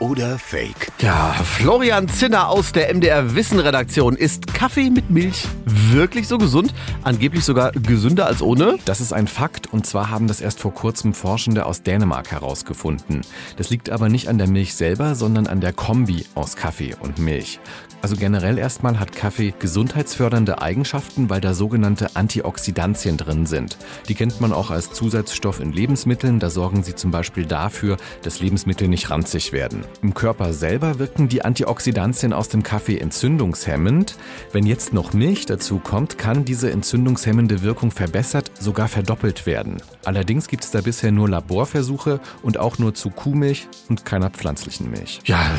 oder Fake? Ja, Florian Zinner aus der MDR Wissen-Redaktion. Ist Kaffee mit Milch wirklich so gesund? Angeblich sogar gesünder als ohne? Das ist ein Fakt und zwar haben das erst vor kurzem Forschende aus Dänemark herausgefunden. Das liegt aber nicht an der Milch selber, sondern an der Kombi aus Kaffee und Milch. Also generell erstmal hat Kaffee gesundheitsfördernde Eigenschaften, weil da sogenannte Antioxidantien drin sind. Die kennt man auch als Zusatzstoff in Lebensmitteln. Da sorgen sie zum Beispiel dafür, dass Lebensmittel nicht ranzig werden. Im Körper selber wirken die Antioxidantien aus dem Kaffee entzündungshemmend. Wenn jetzt noch Milch dazu kommt, kann diese entzündungshemmende Wirkung verbessert, sogar verdoppelt werden. Allerdings gibt es da bisher nur Laborversuche und auch nur zu Kuhmilch und keiner pflanzlichen Milch. Ja,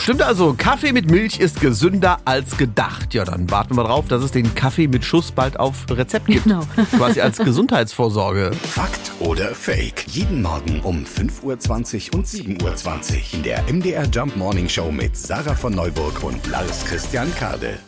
stimmt also. Kaffee mit Milch ist gesünder als gedacht. Ja, dann warten wir drauf, dass es den Kaffee mit Schuss bald auf Rezept gibt. Genau. Quasi als Gesundheitsvorsorge. Fakt oder Fake? Jeden Morgen um 5.20 Uhr und 7.20 Uhr in der MDR Jump Morning Show mit Sarah von Neuburg und Lars Christian Kade.